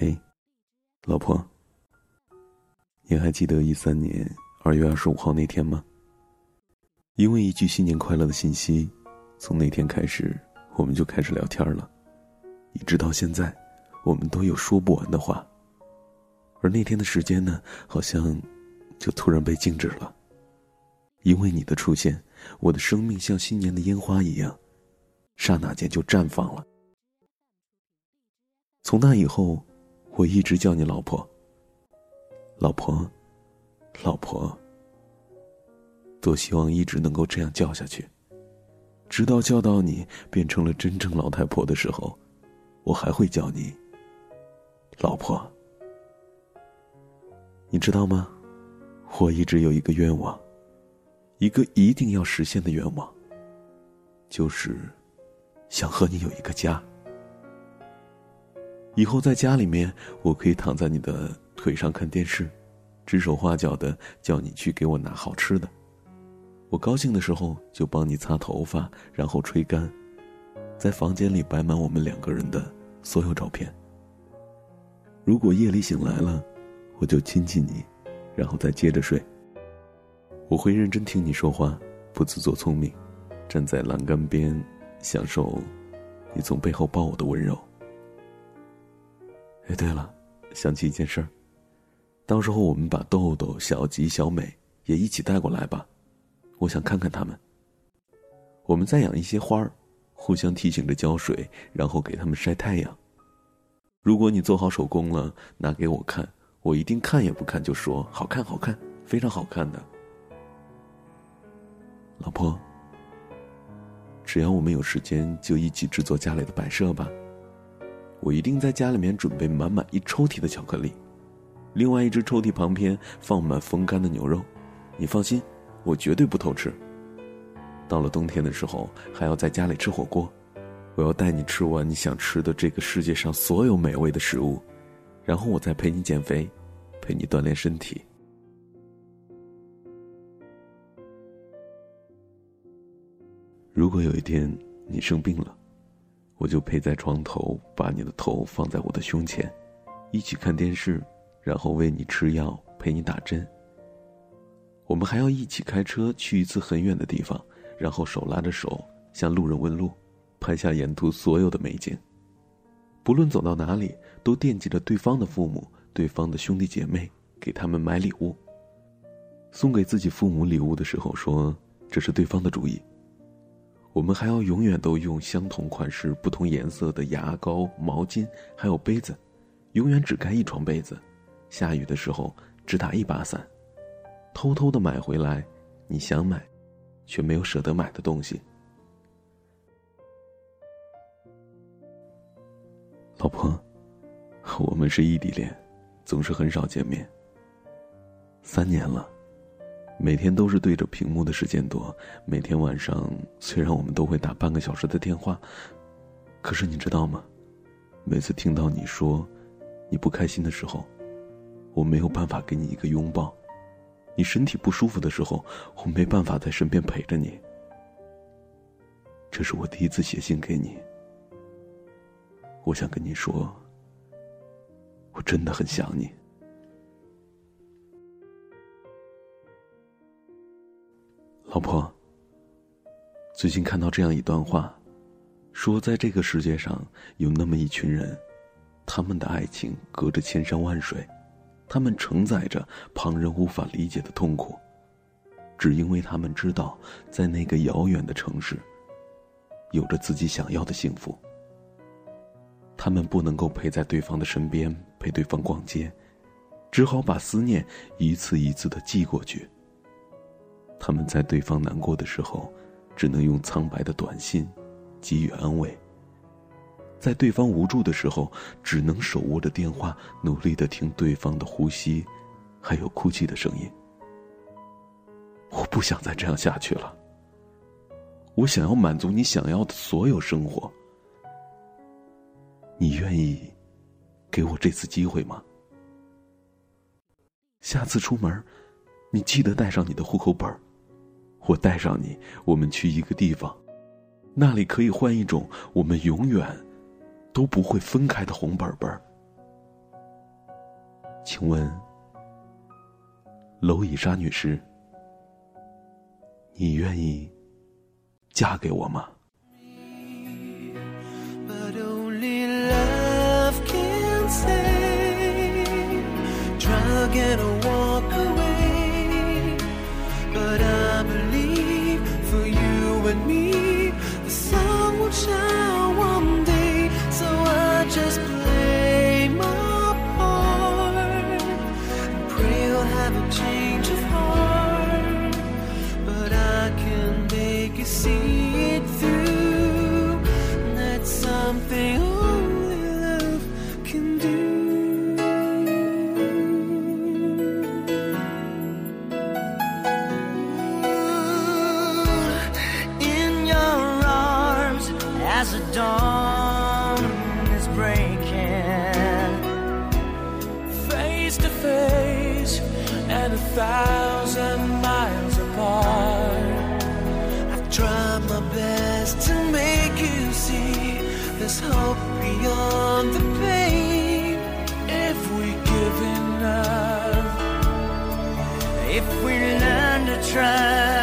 嘿，老婆，你还记得一三年二月二十五号那天吗？因为一句新年快乐的信息，从那天开始我们就开始聊天了，一直到现在，我们都有说不完的话。而那天的时间呢，好像就突然被静止了。因为你的出现，我的生命像新年的烟花一样，刹那间就绽放了。从那以后。我一直叫你老婆，老婆，老婆。多希望一直能够这样叫下去，直到叫到你变成了真正老太婆的时候，我还会叫你老婆。你知道吗？我一直有一个愿望，一个一定要实现的愿望，就是想和你有一个家。以后在家里面，我可以躺在你的腿上看电视，指手画脚的叫你去给我拿好吃的。我高兴的时候就帮你擦头发，然后吹干，在房间里摆满我们两个人的所有照片。如果夜里醒来了，我就亲亲你，然后再接着睡。我会认真听你说话，不自作聪明，站在栏杆边，享受你从背后抱我的温柔。哎，对了，想起一件事儿，到时候我们把豆豆、小吉、小美也一起带过来吧，我想看看他们。我们再养一些花儿，互相提醒着浇水，然后给他们晒太阳。如果你做好手工了，拿给我看，我一定看也不看就说好看，好看，非常好看的。老婆，只要我们有时间，就一起制作家里的摆设吧。我一定在家里面准备满满一抽屉的巧克力，另外一只抽屉旁边放满风干的牛肉。你放心，我绝对不偷吃。到了冬天的时候，还要在家里吃火锅。我要带你吃完你想吃的这个世界上所有美味的食物，然后我再陪你减肥，陪你锻炼身体。如果有一天你生病了，我就陪在床头，把你的头放在我的胸前，一起看电视，然后喂你吃药，陪你打针。我们还要一起开车去一次很远的地方，然后手拉着手向路人问路，拍下沿途所有的美景。不论走到哪里，都惦记着对方的父母、对方的兄弟姐妹，给他们买礼物。送给自己父母礼物的时候，说这是对方的主意。我们还要永远都用相同款式、不同颜色的牙膏、毛巾，还有杯子，永远只盖一床被子。下雨的时候只打一把伞，偷偷的买回来你想买，却没有舍得买的东西。老婆，我们是异地恋，总是很少见面。三年了。每天都是对着屏幕的时间多。每天晚上，虽然我们都会打半个小时的电话，可是你知道吗？每次听到你说你不开心的时候，我没有办法给你一个拥抱；你身体不舒服的时候，我没办法在身边陪着你。这是我第一次写信给你，我想跟你说，我真的很想你。老婆，最近看到这样一段话，说在这个世界上有那么一群人，他们的爱情隔着千山万水，他们承载着旁人无法理解的痛苦，只因为他们知道，在那个遥远的城市，有着自己想要的幸福。他们不能够陪在对方的身边陪对方逛街，只好把思念一次一次的寄过去。他们在对方难过的时候，只能用苍白的短信给予安慰；在对方无助的时候，只能手握着电话，努力的听对方的呼吸，还有哭泣的声音。我不想再这样下去了。我想要满足你想要的所有生活。你愿意给我这次机会吗？下次出门，你记得带上你的户口本儿。我带上你，我们去一个地方，那里可以换一种我们永远都不会分开的红本本请问，娄以莎女士，你愿意嫁给我吗？with me. The sun will shine one day, so I just play my part and pray you'll have a change of there's hope beyond the pain. If we give enough, if we learn to trust,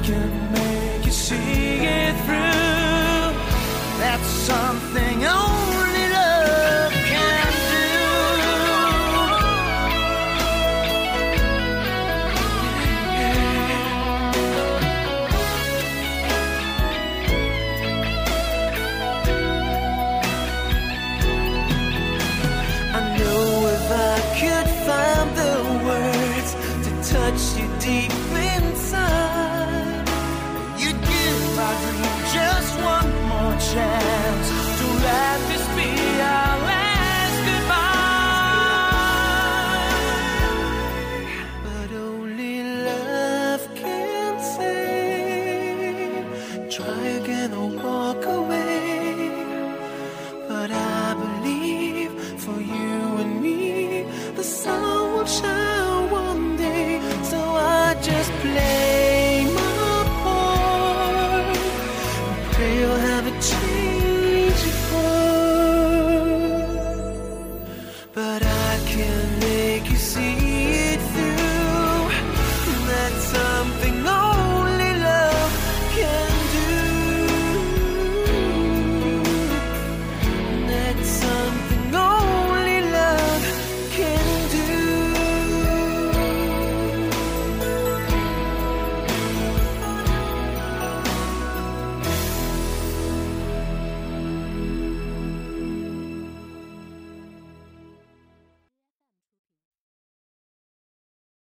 can make you see it through. That's something only love can do. I know if I could find the words to touch you deep make you see.